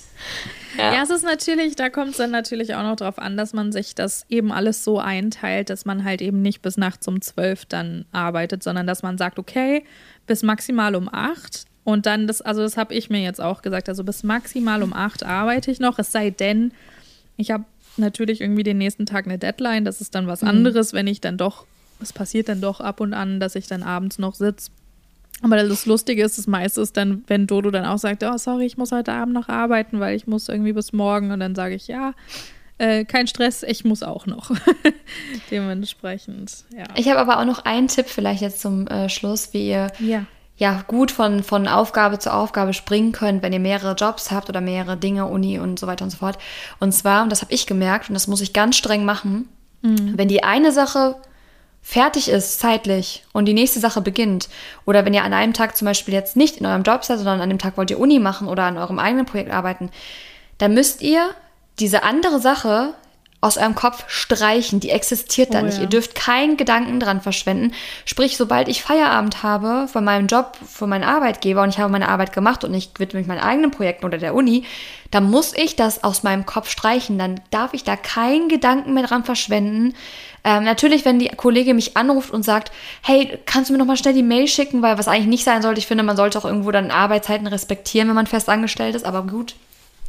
Ja. ja. es ist natürlich, da kommt es dann natürlich auch noch drauf an, dass man sich das eben alles so einteilt, dass man halt eben nicht bis nachts um zwölf dann arbeitet, sondern dass man sagt, okay, bis maximal um acht und dann, das, also das habe ich mir jetzt auch gesagt, also bis maximal um acht arbeite ich noch, es sei denn, ich habe natürlich irgendwie den nächsten Tag eine Deadline, das ist dann was mhm. anderes, wenn ich dann doch, es passiert dann doch ab und an, dass ich dann abends noch sitze. Aber das Lustige ist, das meiste ist dann, wenn Dodo dann auch sagt, oh sorry, ich muss heute Abend noch arbeiten, weil ich muss irgendwie bis morgen und dann sage ich, ja, äh, kein Stress, ich muss auch noch. Dementsprechend, ja. Ich habe aber auch noch einen Tipp vielleicht jetzt zum äh, Schluss, wie ihr ja ja, gut von, von Aufgabe zu Aufgabe springen könnt, wenn ihr mehrere Jobs habt oder mehrere Dinge, Uni und so weiter und so fort. Und zwar, und das habe ich gemerkt, und das muss ich ganz streng machen, mhm. wenn die eine Sache fertig ist zeitlich und die nächste Sache beginnt, oder wenn ihr an einem Tag zum Beispiel jetzt nicht in eurem Job seid, sondern an dem Tag wollt ihr Uni machen oder an eurem eigenen Projekt arbeiten, dann müsst ihr diese andere Sache aus eurem Kopf streichen. Die existiert oh, da nicht. Ja. Ihr dürft keinen Gedanken dran verschwenden. Sprich, sobald ich Feierabend habe von meinem Job, von meinem Arbeitgeber und ich habe meine Arbeit gemacht und ich widme mich meinen eigenen Projekten oder der Uni, dann muss ich das aus meinem Kopf streichen. Dann darf ich da keinen Gedanken mehr dran verschwenden. Ähm, natürlich, wenn die Kollegin mich anruft und sagt, hey, kannst du mir noch mal schnell die Mail schicken, weil was eigentlich nicht sein sollte, ich finde, man sollte auch irgendwo dann Arbeitszeiten respektieren, wenn man fest angestellt ist, aber gut,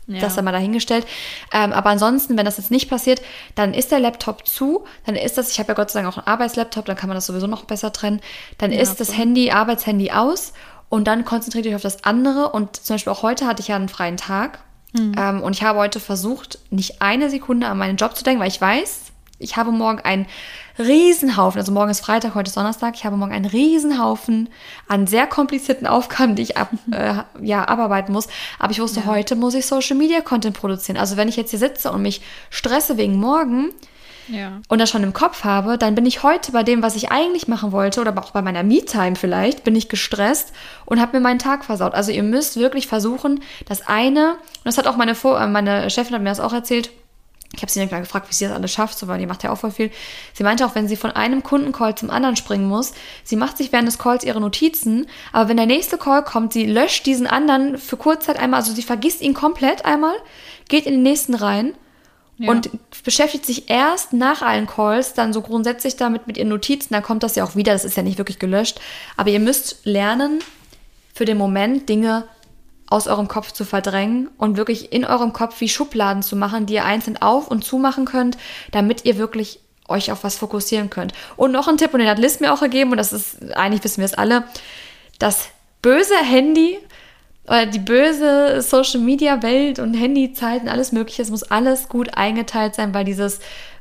ja. Das dann mal dahingestellt. Ähm, aber ansonsten, wenn das jetzt nicht passiert, dann ist der Laptop zu, dann ist das, ich habe ja Gott sei Dank auch einen Arbeitslaptop, dann kann man das sowieso noch besser trennen. Dann ja, ist das Handy, Arbeitshandy aus und dann konzentriert euch auf das andere. Und zum Beispiel auch heute hatte ich ja einen freien Tag. Mhm. Ähm, und ich habe heute versucht, nicht eine Sekunde an meinen Job zu denken, weil ich weiß, ich habe morgen einen Riesenhaufen, also morgen ist Freitag, heute ist Donnerstag, ich habe morgen einen Riesenhaufen an sehr komplizierten Aufgaben, die ich ab, äh, ja, abarbeiten muss. Aber ich wusste, ja. heute muss ich Social Media Content produzieren. Also wenn ich jetzt hier sitze und mich stresse wegen morgen, ja. und das schon im Kopf habe, dann bin ich heute bei dem, was ich eigentlich machen wollte, oder auch bei meiner Me-Time vielleicht, bin ich gestresst und habe mir meinen Tag versaut. Also ihr müsst wirklich versuchen, das eine, und das hat auch meine, Vor äh, meine Chefin hat mir das auch erzählt, ich habe sie dann gefragt, wie sie das alles schafft, so, weil die macht ja auch voll viel. Sie meinte auch, wenn sie von einem Kundencall zum anderen springen muss, sie macht sich während des Calls ihre Notizen, aber wenn der nächste Call kommt, sie löscht diesen anderen für Kurzzeit einmal, also sie vergisst ihn komplett einmal, geht in den nächsten rein ja. und beschäftigt sich erst nach allen Calls dann so grundsätzlich damit mit ihren Notizen, dann kommt das ja auch wieder, das ist ja nicht wirklich gelöscht, aber ihr müsst lernen, für den Moment Dinge aus eurem Kopf zu verdrängen und wirklich in eurem Kopf wie Schubladen zu machen, die ihr einzeln auf und zumachen könnt, damit ihr wirklich euch auf was fokussieren könnt. Und noch ein Tipp, und den hat Liz mir auch gegeben, und das ist, eigentlich wissen wir es alle, das böse Handy oder die böse Social Media Welt und Handyzeiten, alles Mögliche, es muss alles gut eingeteilt sein, weil dieses,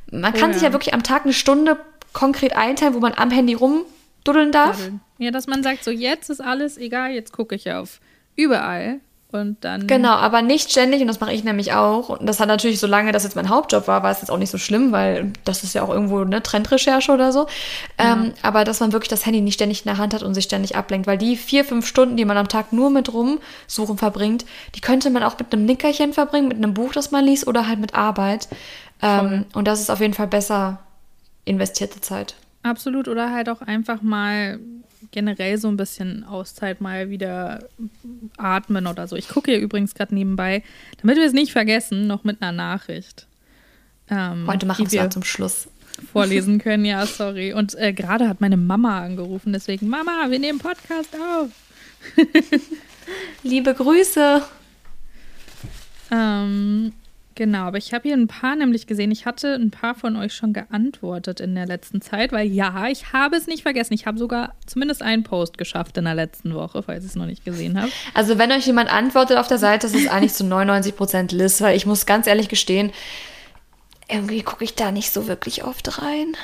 man kann oh ja. sich ja wirklich am Tag eine Stunde konkret einteilen, wo man am Handy rumduddeln darf. Ja, dass man sagt, so jetzt ist alles egal, jetzt gucke ich auf überall und dann. Genau, aber nicht ständig und das mache ich nämlich auch. Und das hat natürlich, solange das jetzt mein Hauptjob war, war es jetzt auch nicht so schlimm, weil das ist ja auch irgendwo eine Trendrecherche oder so. Ja. Ähm, aber dass man wirklich das Handy nicht ständig in der Hand hat und sich ständig ablenkt, weil die vier, fünf Stunden, die man am Tag nur mit rumsuchen verbringt, die könnte man auch mit einem Nickerchen verbringen, mit einem Buch, das man liest oder halt mit Arbeit. Ähm, und das ist auf jeden Fall besser investierte Zeit. Absolut, oder halt auch einfach mal generell so ein bisschen Auszeit mal wieder atmen oder so. Ich gucke hier übrigens gerade nebenbei, damit wir es nicht vergessen, noch mit einer Nachricht. Ähm, Heute machen wir es zum Schluss. Vorlesen können, ja, sorry. Und äh, gerade hat meine Mama angerufen, deswegen, Mama, wir nehmen Podcast auf. Liebe Grüße. Ähm, Genau, aber ich habe hier ein paar nämlich gesehen. Ich hatte ein paar von euch schon geantwortet in der letzten Zeit, weil ja, ich habe es nicht vergessen. Ich habe sogar zumindest einen Post geschafft in der letzten Woche, falls ihr es noch nicht gesehen habt. Also wenn euch jemand antwortet auf der Seite, ist es eigentlich zu 99 Prozent Liz, weil ich muss ganz ehrlich gestehen, irgendwie gucke ich da nicht so wirklich oft rein.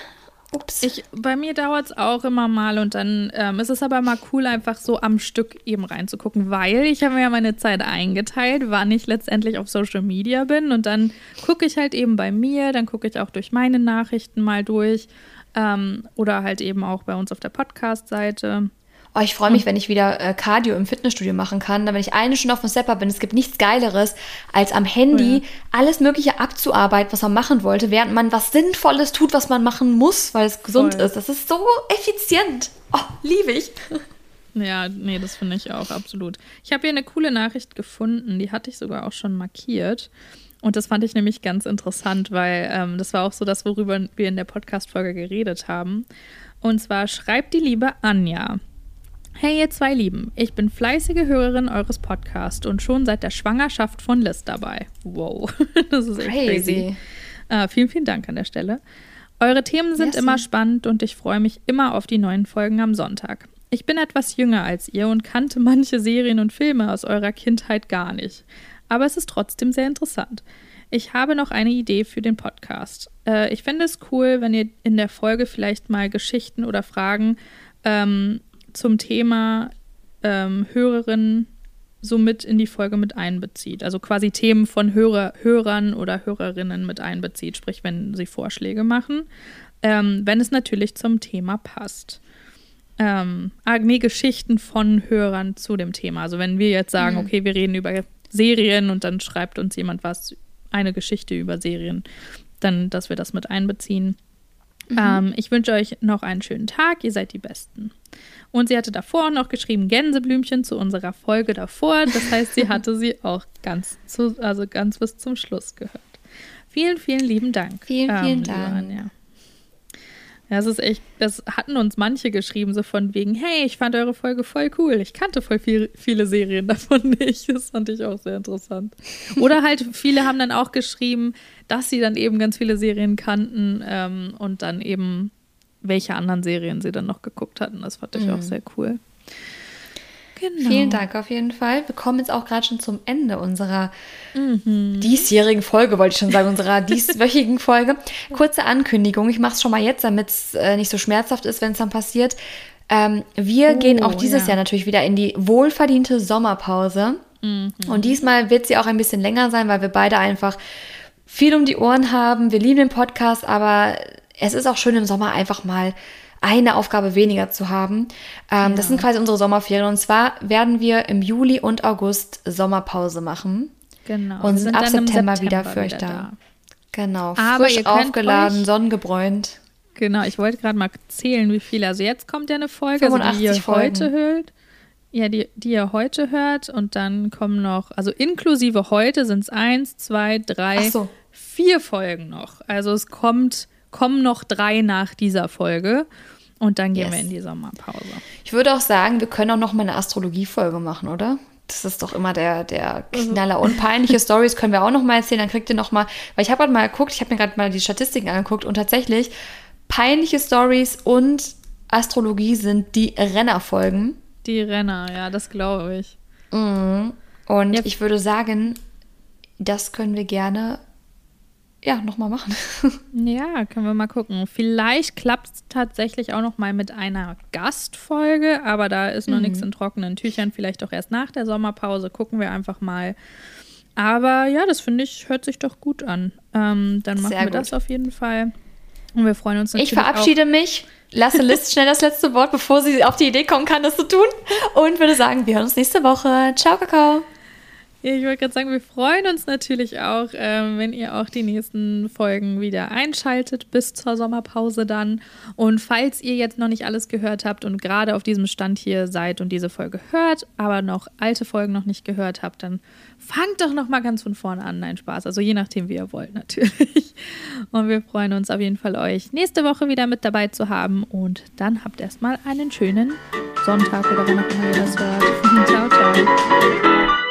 Ups. Ich, bei mir dauert es auch immer mal und dann ähm, ist es aber mal cool, einfach so am Stück eben reinzugucken, weil ich habe mir ja meine Zeit eingeteilt, wann ich letztendlich auf Social Media bin und dann gucke ich halt eben bei mir, dann gucke ich auch durch meine Nachrichten mal durch ähm, oder halt eben auch bei uns auf der Podcast-Seite. Oh, ich freue mich, wenn ich wieder äh, Cardio im Fitnessstudio machen kann. Dann, wenn ich eine Stunde auf dem Stepper bin, es gibt nichts Geileres, als am Handy oh ja. alles Mögliche abzuarbeiten, was man machen wollte, während man was Sinnvolles tut, was man machen muss, weil es gesund Voll. ist. Das ist so effizient. Oh, liebe ich. Ja, nee, das finde ich auch absolut. Ich habe hier eine coole Nachricht gefunden, die hatte ich sogar auch schon markiert. Und das fand ich nämlich ganz interessant, weil ähm, das war auch so das, worüber wir in der Podcast-Folge geredet haben. Und zwar schreibt die liebe Anja. Hey ihr zwei Lieben, ich bin fleißige Hörerin eures Podcasts und schon seit der Schwangerschaft von Liz dabei. Wow, das ist echt crazy. crazy. Äh, vielen, vielen Dank an der Stelle. Eure Themen sind yes. immer spannend und ich freue mich immer auf die neuen Folgen am Sonntag. Ich bin etwas jünger als ihr und kannte manche Serien und Filme aus eurer Kindheit gar nicht. Aber es ist trotzdem sehr interessant. Ich habe noch eine Idee für den Podcast. Äh, ich fände es cool, wenn ihr in der Folge vielleicht mal Geschichten oder Fragen ähm, zum Thema ähm, Hörerinnen so mit in die Folge mit einbezieht. Also quasi Themen von Hörer, Hörern oder Hörerinnen mit einbezieht, sprich, wenn sie Vorschläge machen, ähm, wenn es natürlich zum Thema passt. Ähm, ah, nee, Geschichten von Hörern zu dem Thema. Also wenn wir jetzt sagen, mhm. okay, wir reden über Serien und dann schreibt uns jemand was, eine Geschichte über Serien, dann, dass wir das mit einbeziehen. Mhm. Ähm, ich wünsche euch noch einen schönen Tag, ihr seid die Besten. Und sie hatte davor noch geschrieben Gänseblümchen zu unserer Folge davor. Das heißt, sie hatte sie auch ganz, zu, also ganz bis zum Schluss gehört. Vielen, vielen lieben Dank. Vielen, vielen ähm, Dank. Anja. Ja, es ist echt, das hatten uns manche geschrieben, so von wegen, hey, ich fand eure Folge voll cool. Ich kannte voll viel, viele Serien davon nicht. Das fand ich auch sehr interessant. Oder halt, viele haben dann auch geschrieben, dass sie dann eben ganz viele Serien kannten ähm, und dann eben welche anderen Serien sie dann noch geguckt hatten. Das fand ich mhm. auch sehr cool. Genau. Vielen Dank auf jeden Fall. Wir kommen jetzt auch gerade schon zum Ende unserer mhm. diesjährigen Folge, wollte ich schon sagen, unserer dieswöchigen Folge. Kurze Ankündigung, ich mache es schon mal jetzt, damit es äh, nicht so schmerzhaft ist, wenn es dann passiert. Ähm, wir oh, gehen auch dieses ja. Jahr natürlich wieder in die wohlverdiente Sommerpause. Mhm. Und diesmal wird sie auch ein bisschen länger sein, weil wir beide einfach viel um die Ohren haben. Wir lieben den Podcast, aber es ist auch schön im Sommer einfach mal eine Aufgabe weniger zu haben. Ähm, ja. Das sind quasi unsere Sommerferien. Und zwar werden wir im Juli und August Sommerpause machen. Genau. Und sind, ab September, September, wieder für euch da. da. Genau. Aber frisch aufgeladen, sonnengebräunt. Genau, ich wollte gerade mal zählen, wie viele. Also jetzt kommt ja eine Folge, also die ihr Folgen. heute hört. Ja, die, die ihr heute hört. Und dann kommen noch, also inklusive heute sind es eins, zwei, drei, so. vier Folgen noch. Also es kommt kommen noch drei nach dieser Folge. Und dann gehen yes. wir in die Sommerpause. Ich würde auch sagen, wir können auch noch mal eine Astrologie-Folge machen, oder? Das ist doch immer der, der mhm. Knaller. Und peinliche Stories können wir auch noch mal erzählen. Dann kriegt ihr noch mal, weil ich habe gerade mal geguckt, ich habe mir gerade mal die Statistiken angeguckt und tatsächlich peinliche Stories und Astrologie sind die Rennerfolgen. Die Renner, ja, das glaube ich. Mhm. Und ja. ich würde sagen, das können wir gerne ja, nochmal machen. ja, können wir mal gucken. Vielleicht klappt es tatsächlich auch noch mal mit einer Gastfolge, aber da ist noch mhm. nichts in trockenen Tüchern. Vielleicht auch erst nach der Sommerpause. Gucken wir einfach mal. Aber ja, das finde ich, hört sich doch gut an. Ähm, dann machen Sehr wir gut. das auf jeden Fall. Und wir freuen uns natürlich. Ich verabschiede auch. mich, lasse Liz schnell das letzte Wort, bevor sie auf die Idee kommen kann, das zu tun. Und würde sagen, wir hören uns nächste Woche. Ciao, Kakao. Ja, ich wollte gerade sagen, wir freuen uns natürlich auch, äh, wenn ihr auch die nächsten Folgen wieder einschaltet bis zur Sommerpause dann. Und falls ihr jetzt noch nicht alles gehört habt und gerade auf diesem Stand hier seid und diese Folge hört, aber noch alte Folgen noch nicht gehört habt, dann fangt doch noch mal ganz von vorne an. Nein, Spaß. Also je nachdem, wie ihr wollt natürlich. Und wir freuen uns auf jeden Fall, euch nächste Woche wieder mit dabei zu haben. Und dann habt erstmal einen schönen Sonntag oder wann auch immer ihr das hört. ciao, ciao.